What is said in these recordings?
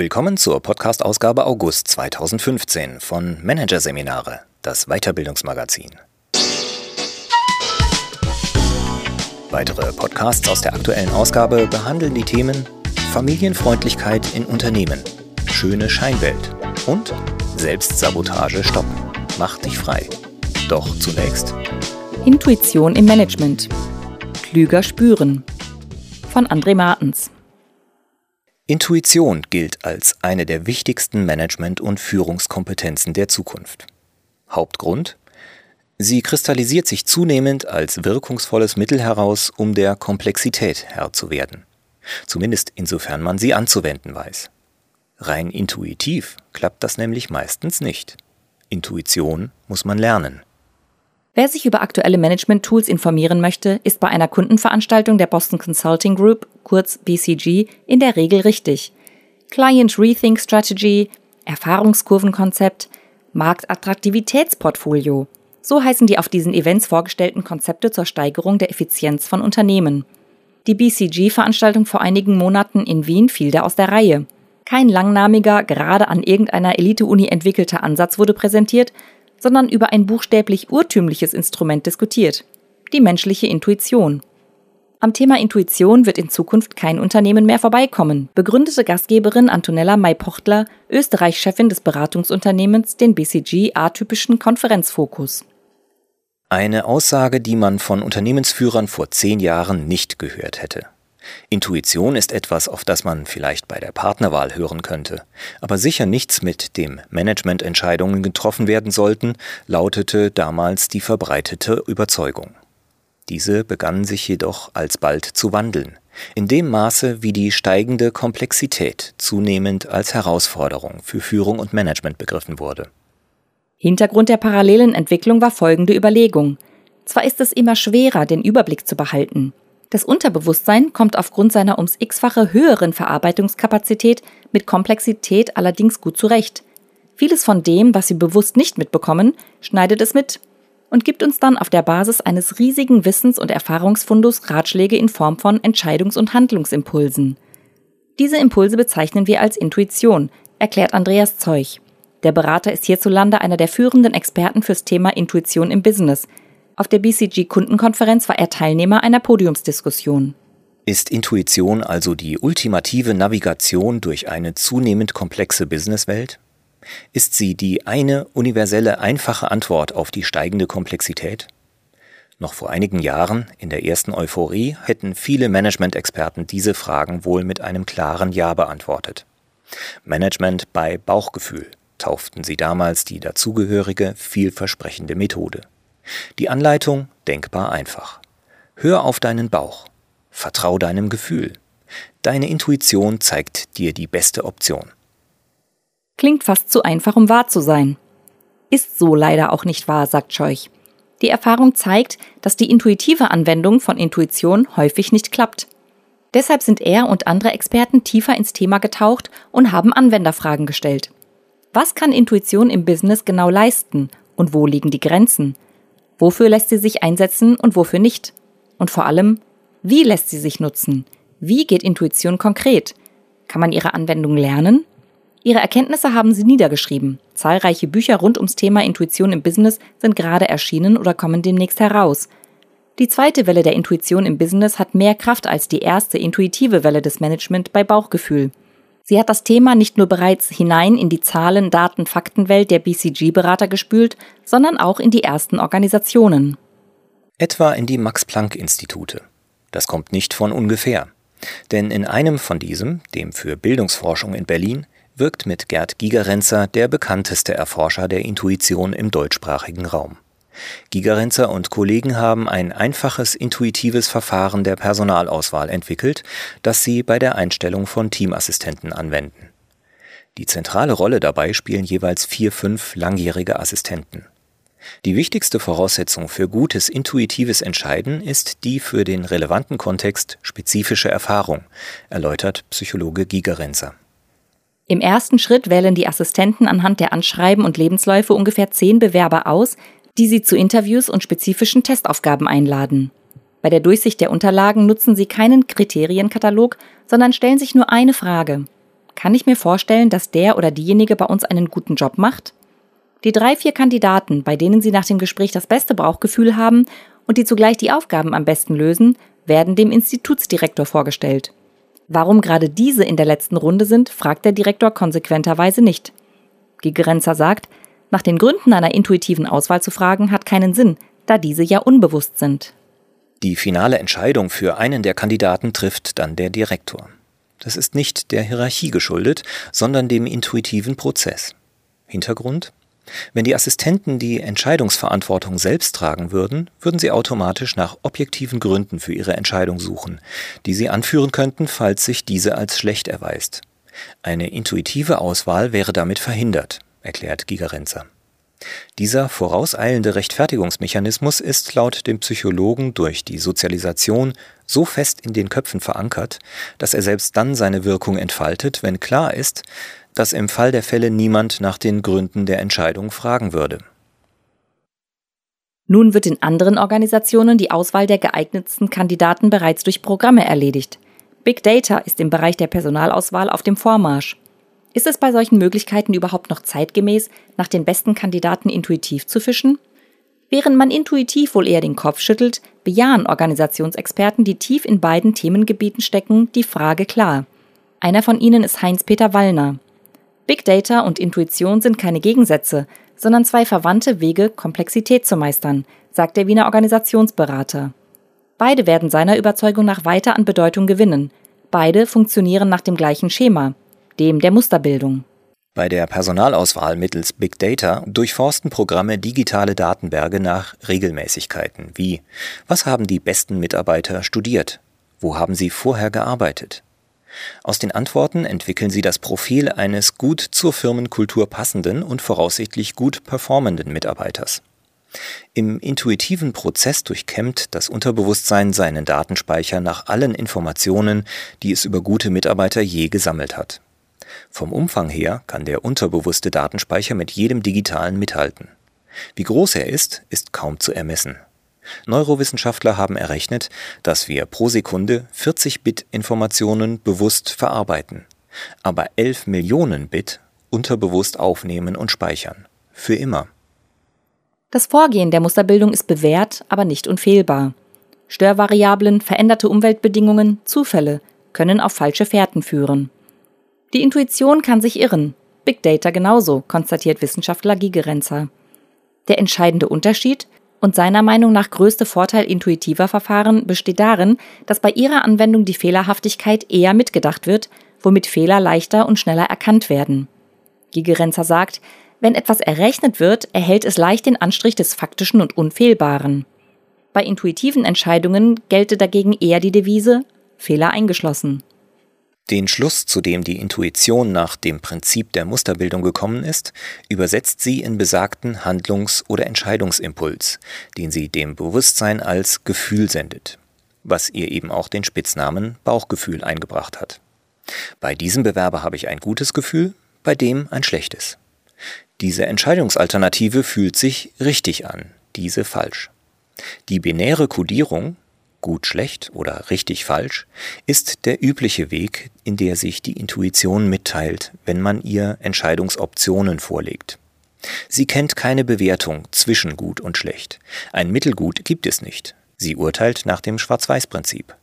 Willkommen zur Podcast-Ausgabe August 2015 von Managerseminare, das Weiterbildungsmagazin. Weitere Podcasts aus der aktuellen Ausgabe behandeln die Themen Familienfreundlichkeit in Unternehmen, schöne Scheinwelt und Selbstsabotage stoppen. Mach dich frei. Doch zunächst Intuition im Management. Klüger spüren. Von André Martens. Intuition gilt als eine der wichtigsten Management- und Führungskompetenzen der Zukunft. Hauptgrund? Sie kristallisiert sich zunehmend als wirkungsvolles Mittel heraus, um der Komplexität Herr zu werden. Zumindest insofern man sie anzuwenden weiß. Rein intuitiv klappt das nämlich meistens nicht. Intuition muss man lernen. Wer sich über aktuelle Management-Tools informieren möchte, ist bei einer Kundenveranstaltung der Boston Consulting Group, kurz BCG, in der Regel richtig. Client Rethink Strategy, Erfahrungskurvenkonzept, Marktattraktivitätsportfolio. So heißen die auf diesen Events vorgestellten Konzepte zur Steigerung der Effizienz von Unternehmen. Die BCG-Veranstaltung vor einigen Monaten in Wien fiel da aus der Reihe. Kein langnamiger, gerade an irgendeiner Elite-Uni entwickelter Ansatz wurde präsentiert, sondern über ein buchstäblich urtümliches Instrument diskutiert, die menschliche Intuition. Am Thema Intuition wird in Zukunft kein Unternehmen mehr vorbeikommen, begründete Gastgeberin Antonella May-Pochtler, Österreich-Chefin des Beratungsunternehmens, den BCG atypischen Konferenzfokus. Eine Aussage, die man von Unternehmensführern vor zehn Jahren nicht gehört hätte. Intuition ist etwas, auf das man vielleicht bei der Partnerwahl hören könnte, aber sicher nichts, mit dem Managemententscheidungen getroffen werden sollten, lautete damals die verbreitete Überzeugung. Diese begannen sich jedoch alsbald zu wandeln, in dem Maße, wie die steigende Komplexität zunehmend als Herausforderung für Führung und Management begriffen wurde. Hintergrund der parallelen Entwicklung war folgende Überlegung. Zwar ist es immer schwerer, den Überblick zu behalten, das Unterbewusstsein kommt aufgrund seiner ums x-fache höheren Verarbeitungskapazität mit Komplexität allerdings gut zurecht. Vieles von dem, was wir bewusst nicht mitbekommen, schneidet es mit und gibt uns dann auf der Basis eines riesigen Wissens- und Erfahrungsfundus Ratschläge in Form von Entscheidungs- und Handlungsimpulsen. Diese Impulse bezeichnen wir als Intuition, erklärt Andreas Zeuch. Der Berater ist hierzulande einer der führenden Experten fürs Thema Intuition im Business – auf der BCG-Kundenkonferenz war er Teilnehmer einer Podiumsdiskussion. Ist Intuition also die ultimative Navigation durch eine zunehmend komplexe Businesswelt? Ist sie die eine universelle, einfache Antwort auf die steigende Komplexität? Noch vor einigen Jahren, in der ersten Euphorie, hätten viele Management-Experten diese Fragen wohl mit einem klaren Ja beantwortet. Management bei Bauchgefühl tauften sie damals die dazugehörige, vielversprechende Methode. Die Anleitung denkbar einfach. Hör auf deinen Bauch. Vertrau deinem Gefühl. Deine Intuition zeigt dir die beste Option. Klingt fast zu einfach, um wahr zu sein. Ist so leider auch nicht wahr, sagt Scheuch. Die Erfahrung zeigt, dass die intuitive Anwendung von Intuition häufig nicht klappt. Deshalb sind er und andere Experten tiefer ins Thema getaucht und haben Anwenderfragen gestellt. Was kann Intuition im Business genau leisten und wo liegen die Grenzen? Wofür lässt sie sich einsetzen und wofür nicht? Und vor allem, wie lässt sie sich nutzen? Wie geht Intuition konkret? Kann man ihre Anwendung lernen? Ihre Erkenntnisse haben sie niedergeschrieben. Zahlreiche Bücher rund ums Thema Intuition im Business sind gerade erschienen oder kommen demnächst heraus. Die zweite Welle der Intuition im Business hat mehr Kraft als die erste intuitive Welle des Management bei Bauchgefühl. Sie hat das Thema nicht nur bereits hinein in die Zahlen, Daten, Faktenwelt der BCG-Berater gespült, sondern auch in die ersten Organisationen. Etwa in die Max-Planck-Institute. Das kommt nicht von ungefähr. Denn in einem von diesem, dem für Bildungsforschung in Berlin, wirkt mit Gerd Gigerenzer der bekannteste Erforscher der Intuition im deutschsprachigen Raum. Gigerenzer und Kollegen haben ein einfaches, intuitives Verfahren der Personalauswahl entwickelt, das sie bei der Einstellung von Teamassistenten anwenden. Die zentrale Rolle dabei spielen jeweils vier, fünf langjährige Assistenten. Die wichtigste Voraussetzung für gutes intuitives Entscheiden ist die für den relevanten Kontext spezifische Erfahrung, erläutert Psychologe Gigerenzer. Im ersten Schritt wählen die Assistenten anhand der Anschreiben und Lebensläufe ungefähr zehn Bewerber aus, die Sie zu Interviews und spezifischen Testaufgaben einladen. Bei der Durchsicht der Unterlagen nutzen Sie keinen Kriterienkatalog, sondern stellen sich nur eine Frage. kann ich mir vorstellen, dass der oder diejenige bei uns einen guten Job macht? Die drei, vier Kandidaten, bei denen Sie nach dem Gespräch das beste Bauchgefühl haben und die zugleich die Aufgaben am besten lösen, werden dem Institutsdirektor vorgestellt. Warum gerade diese in der letzten Runde sind, fragt der Direktor konsequenterweise nicht. Gigerenzer sagt, nach den Gründen einer intuitiven Auswahl zu fragen, hat keinen Sinn, da diese ja unbewusst sind. Die finale Entscheidung für einen der Kandidaten trifft dann der Direktor. Das ist nicht der Hierarchie geschuldet, sondern dem intuitiven Prozess. Hintergrund? Wenn die Assistenten die Entscheidungsverantwortung selbst tragen würden, würden sie automatisch nach objektiven Gründen für ihre Entscheidung suchen, die sie anführen könnten, falls sich diese als schlecht erweist. Eine intuitive Auswahl wäre damit verhindert, erklärt Gigerenzer. Dieser vorauseilende Rechtfertigungsmechanismus ist laut dem Psychologen durch die Sozialisation so fest in den Köpfen verankert, dass er selbst dann seine Wirkung entfaltet, wenn klar ist, dass im Fall der Fälle niemand nach den Gründen der Entscheidung fragen würde. Nun wird in anderen Organisationen die Auswahl der geeignetsten Kandidaten bereits durch Programme erledigt. Big Data ist im Bereich der Personalauswahl auf dem Vormarsch. Ist es bei solchen Möglichkeiten überhaupt noch zeitgemäß, nach den besten Kandidaten intuitiv zu fischen? Während man intuitiv wohl eher den Kopf schüttelt, bejahen Organisationsexperten, die tief in beiden Themengebieten stecken, die Frage klar. Einer von ihnen ist Heinz-Peter Wallner. Big Data und Intuition sind keine Gegensätze, sondern zwei verwandte Wege, Komplexität zu meistern, sagt der Wiener Organisationsberater. Beide werden seiner Überzeugung nach weiter an Bedeutung gewinnen. Beide funktionieren nach dem gleichen Schema, dem der Musterbildung. Bei der Personalauswahl mittels Big Data durchforsten Programme digitale Datenberge nach Regelmäßigkeiten wie Was haben die besten Mitarbeiter studiert? Wo haben sie vorher gearbeitet? Aus den Antworten entwickeln sie das Profil eines gut zur Firmenkultur passenden und voraussichtlich gut performenden Mitarbeiters. Im intuitiven Prozess durchkämmt das Unterbewusstsein seinen Datenspeicher nach allen Informationen, die es über gute Mitarbeiter je gesammelt hat. Vom Umfang her kann der unterbewusste Datenspeicher mit jedem digitalen mithalten. Wie groß er ist, ist kaum zu ermessen. Neurowissenschaftler haben errechnet, dass wir pro Sekunde 40 Bit Informationen bewusst verarbeiten, aber 11 Millionen Bit unterbewusst aufnehmen und speichern. Für immer. Das Vorgehen der Musterbildung ist bewährt, aber nicht unfehlbar. Störvariablen, veränderte Umweltbedingungen, Zufälle können auf falsche Fährten führen. Die Intuition kann sich irren. Big Data genauso, konstatiert Wissenschaftler Gigerenzer. Der entscheidende Unterschied und seiner Meinung nach größte Vorteil intuitiver Verfahren besteht darin, dass bei ihrer Anwendung die Fehlerhaftigkeit eher mitgedacht wird, womit Fehler leichter und schneller erkannt werden. Gigerenzer sagt, wenn etwas errechnet wird, erhält es leicht den Anstrich des Faktischen und Unfehlbaren. Bei intuitiven Entscheidungen gelte dagegen eher die Devise Fehler eingeschlossen. Den Schluss, zu dem die Intuition nach dem Prinzip der Musterbildung gekommen ist, übersetzt sie in besagten Handlungs- oder Entscheidungsimpuls, den sie dem Bewusstsein als Gefühl sendet, was ihr eben auch den Spitznamen Bauchgefühl eingebracht hat. Bei diesem Bewerber habe ich ein gutes Gefühl, bei dem ein schlechtes. Diese Entscheidungsalternative fühlt sich richtig an, diese falsch. Die binäre Kodierung gut schlecht oder richtig falsch, ist der übliche Weg, in der sich die Intuition mitteilt, wenn man ihr Entscheidungsoptionen vorlegt. Sie kennt keine Bewertung zwischen gut und schlecht. Ein Mittelgut gibt es nicht. Sie urteilt nach dem Schwarz-Weiß-Prinzip.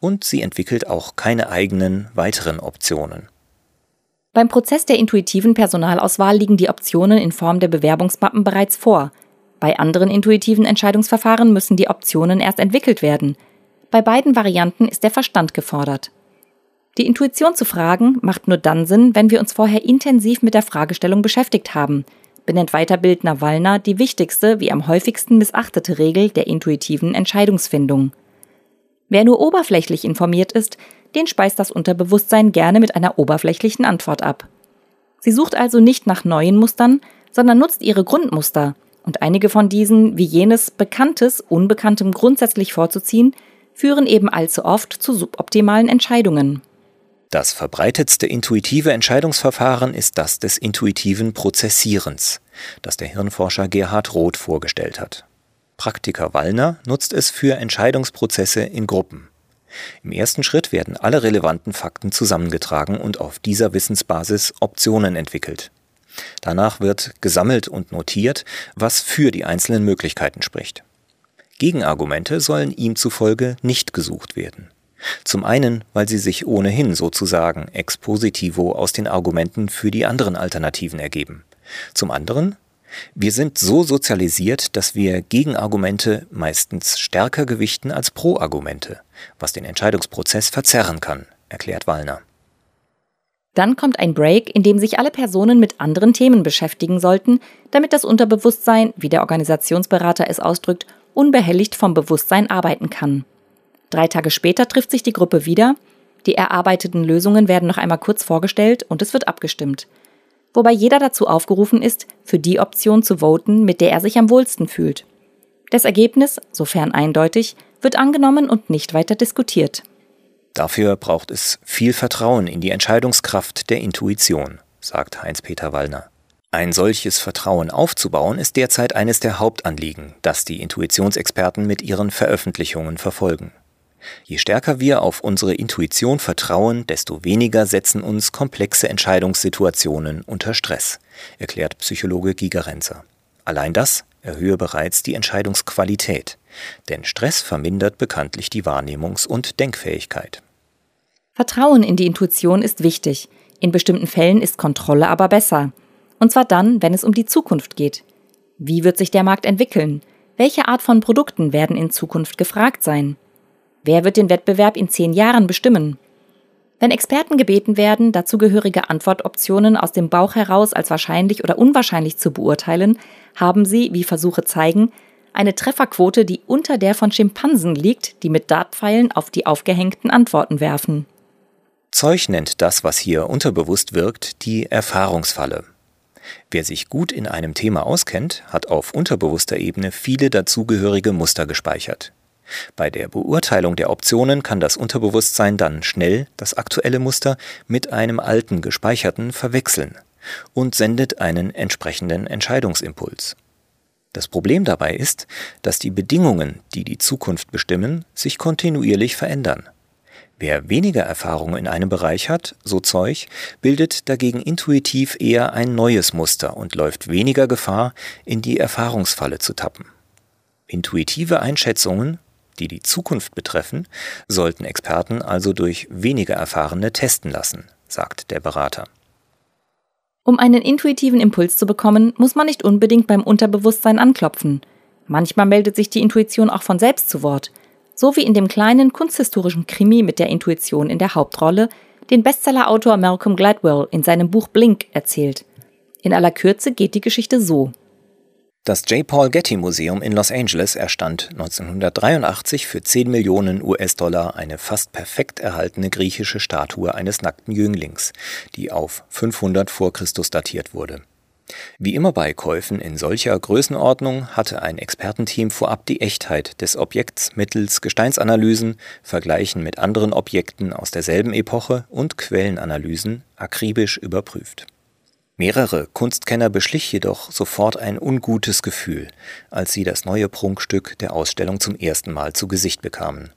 Und sie entwickelt auch keine eigenen weiteren Optionen. Beim Prozess der intuitiven Personalauswahl liegen die Optionen in Form der Bewerbungsmappen bereits vor, bei anderen intuitiven Entscheidungsverfahren müssen die Optionen erst entwickelt werden. Bei beiden Varianten ist der Verstand gefordert. Die Intuition zu fragen macht nur dann Sinn, wenn wir uns vorher intensiv mit der Fragestellung beschäftigt haben, benennt Weiterbildner Wallner die wichtigste wie am häufigsten missachtete Regel der intuitiven Entscheidungsfindung. Wer nur oberflächlich informiert ist, den speist das Unterbewusstsein gerne mit einer oberflächlichen Antwort ab. Sie sucht also nicht nach neuen Mustern, sondern nutzt ihre Grundmuster, und einige von diesen, wie jenes Bekanntes Unbekanntem grundsätzlich vorzuziehen, führen eben allzu oft zu suboptimalen Entscheidungen. Das verbreitetste intuitive Entscheidungsverfahren ist das des intuitiven Prozessierens, das der Hirnforscher Gerhard Roth vorgestellt hat. Praktiker Wallner nutzt es für Entscheidungsprozesse in Gruppen. Im ersten Schritt werden alle relevanten Fakten zusammengetragen und auf dieser Wissensbasis Optionen entwickelt. Danach wird gesammelt und notiert, was für die einzelnen Möglichkeiten spricht. Gegenargumente sollen ihm zufolge nicht gesucht werden. Zum einen, weil sie sich ohnehin sozusagen ex positivo aus den Argumenten für die anderen Alternativen ergeben. Zum anderen, wir sind so sozialisiert, dass wir Gegenargumente meistens stärker gewichten als Pro-Argumente, was den Entscheidungsprozess verzerren kann, erklärt Wallner. Dann kommt ein Break, in dem sich alle Personen mit anderen Themen beschäftigen sollten, damit das Unterbewusstsein, wie der Organisationsberater es ausdrückt, unbehelligt vom Bewusstsein arbeiten kann. Drei Tage später trifft sich die Gruppe wieder, die erarbeiteten Lösungen werden noch einmal kurz vorgestellt und es wird abgestimmt. Wobei jeder dazu aufgerufen ist, für die Option zu voten, mit der er sich am wohlsten fühlt. Das Ergebnis, sofern eindeutig, wird angenommen und nicht weiter diskutiert. Dafür braucht es viel Vertrauen in die Entscheidungskraft der Intuition, sagt Heinz-Peter Wallner. Ein solches Vertrauen aufzubauen ist derzeit eines der Hauptanliegen, das die Intuitionsexperten mit ihren Veröffentlichungen verfolgen. Je stärker wir auf unsere Intuition vertrauen, desto weniger setzen uns komplexe Entscheidungssituationen unter Stress, erklärt Psychologe Gigerenzer. Allein das erhöhe bereits die Entscheidungsqualität, denn Stress vermindert bekanntlich die Wahrnehmungs- und Denkfähigkeit. Vertrauen in die Intuition ist wichtig. In bestimmten Fällen ist Kontrolle aber besser. Und zwar dann, wenn es um die Zukunft geht. Wie wird sich der Markt entwickeln? Welche Art von Produkten werden in Zukunft gefragt sein? Wer wird den Wettbewerb in zehn Jahren bestimmen? Wenn Experten gebeten werden, dazugehörige Antwortoptionen aus dem Bauch heraus als wahrscheinlich oder unwahrscheinlich zu beurteilen, haben sie, wie Versuche zeigen, eine Trefferquote, die unter der von Schimpansen liegt, die mit Dartpfeilen auf die aufgehängten Antworten werfen. Zeug nennt das, was hier unterbewusst wirkt, die Erfahrungsfalle. Wer sich gut in einem Thema auskennt, hat auf unterbewusster Ebene viele dazugehörige Muster gespeichert. Bei der Beurteilung der Optionen kann das Unterbewusstsein dann schnell das aktuelle Muster mit einem alten gespeicherten verwechseln und sendet einen entsprechenden Entscheidungsimpuls. Das Problem dabei ist, dass die Bedingungen, die die Zukunft bestimmen, sich kontinuierlich verändern. Wer weniger Erfahrung in einem Bereich hat, so Zeug, bildet dagegen intuitiv eher ein neues Muster und läuft weniger Gefahr, in die Erfahrungsfalle zu tappen. Intuitive Einschätzungen, die die Zukunft betreffen, sollten Experten also durch weniger Erfahrene testen lassen, sagt der Berater. Um einen intuitiven Impuls zu bekommen, muss man nicht unbedingt beim Unterbewusstsein anklopfen. Manchmal meldet sich die Intuition auch von selbst zu Wort – so wie in dem kleinen kunsthistorischen Krimi mit der Intuition in der Hauptrolle, den Bestsellerautor Malcolm Gladwell in seinem Buch Blink erzählt. In aller Kürze geht die Geschichte so. Das J. Paul Getty Museum in Los Angeles erstand 1983 für 10 Millionen US-Dollar eine fast perfekt erhaltene griechische Statue eines nackten Jünglings, die auf 500 vor Christus datiert wurde. Wie immer bei Käufen in solcher Größenordnung hatte ein Expertenteam vorab die Echtheit des Objekts mittels Gesteinsanalysen, Vergleichen mit anderen Objekten aus derselben Epoche und Quellenanalysen akribisch überprüft. Mehrere Kunstkenner beschlich jedoch sofort ein ungutes Gefühl, als sie das neue Prunkstück der Ausstellung zum ersten Mal zu Gesicht bekamen.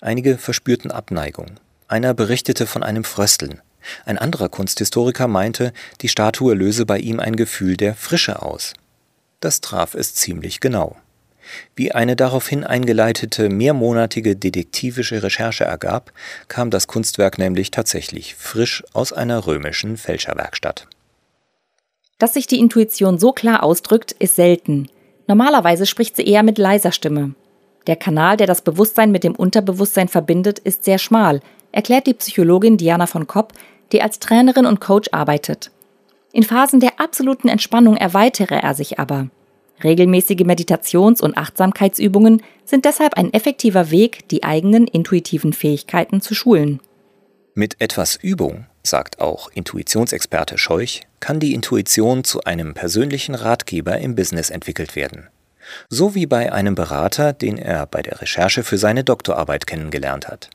Einige verspürten Abneigung. Einer berichtete von einem Frösteln, ein anderer Kunsthistoriker meinte, die Statue löse bei ihm ein Gefühl der Frische aus. Das traf es ziemlich genau. Wie eine daraufhin eingeleitete mehrmonatige detektivische Recherche ergab, kam das Kunstwerk nämlich tatsächlich frisch aus einer römischen Fälscherwerkstatt. Dass sich die Intuition so klar ausdrückt, ist selten. Normalerweise spricht sie eher mit leiser Stimme. Der Kanal, der das Bewusstsein mit dem Unterbewusstsein verbindet, ist sehr schmal, erklärt die Psychologin Diana von Kopp, die als Trainerin und Coach arbeitet. In Phasen der absoluten Entspannung erweitere er sich aber. Regelmäßige Meditations- und Achtsamkeitsübungen sind deshalb ein effektiver Weg, die eigenen intuitiven Fähigkeiten zu schulen. Mit etwas Übung, sagt auch Intuitionsexperte Scheuch, kann die Intuition zu einem persönlichen Ratgeber im Business entwickelt werden. So wie bei einem Berater, den er bei der Recherche für seine Doktorarbeit kennengelernt hat.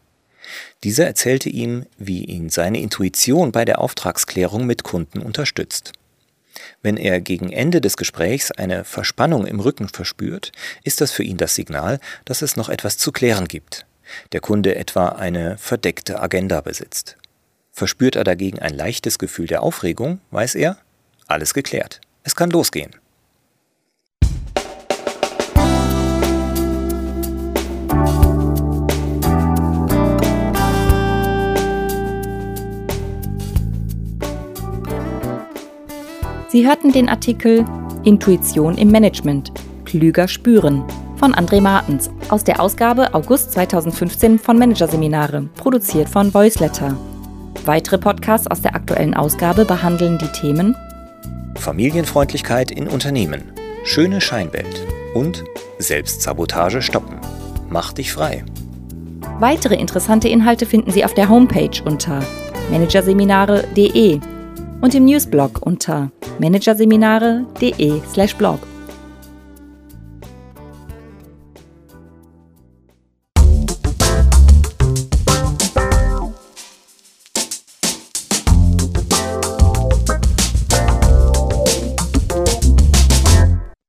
Dieser erzählte ihm, wie ihn seine Intuition bei der Auftragsklärung mit Kunden unterstützt. Wenn er gegen Ende des Gesprächs eine Verspannung im Rücken verspürt, ist das für ihn das Signal, dass es noch etwas zu klären gibt. der Kunde etwa eine verdeckte Agenda besitzt. Verspürt er dagegen ein leichtes Gefühl der Aufregung, weiß er, alles geklärt. Es kann losgehen. Sie hörten den Artikel Intuition im Management. Klüger spüren von André Martens aus der Ausgabe August 2015 von Managerseminare, produziert von Voiceletter. Weitere Podcasts aus der aktuellen Ausgabe behandeln die Themen Familienfreundlichkeit in Unternehmen, schöne Scheinwelt und Selbstsabotage stoppen. Mach dich frei. Weitere interessante Inhalte finden Sie auf der Homepage unter managerseminare.de und im Newsblog unter managerseminare.de/blog.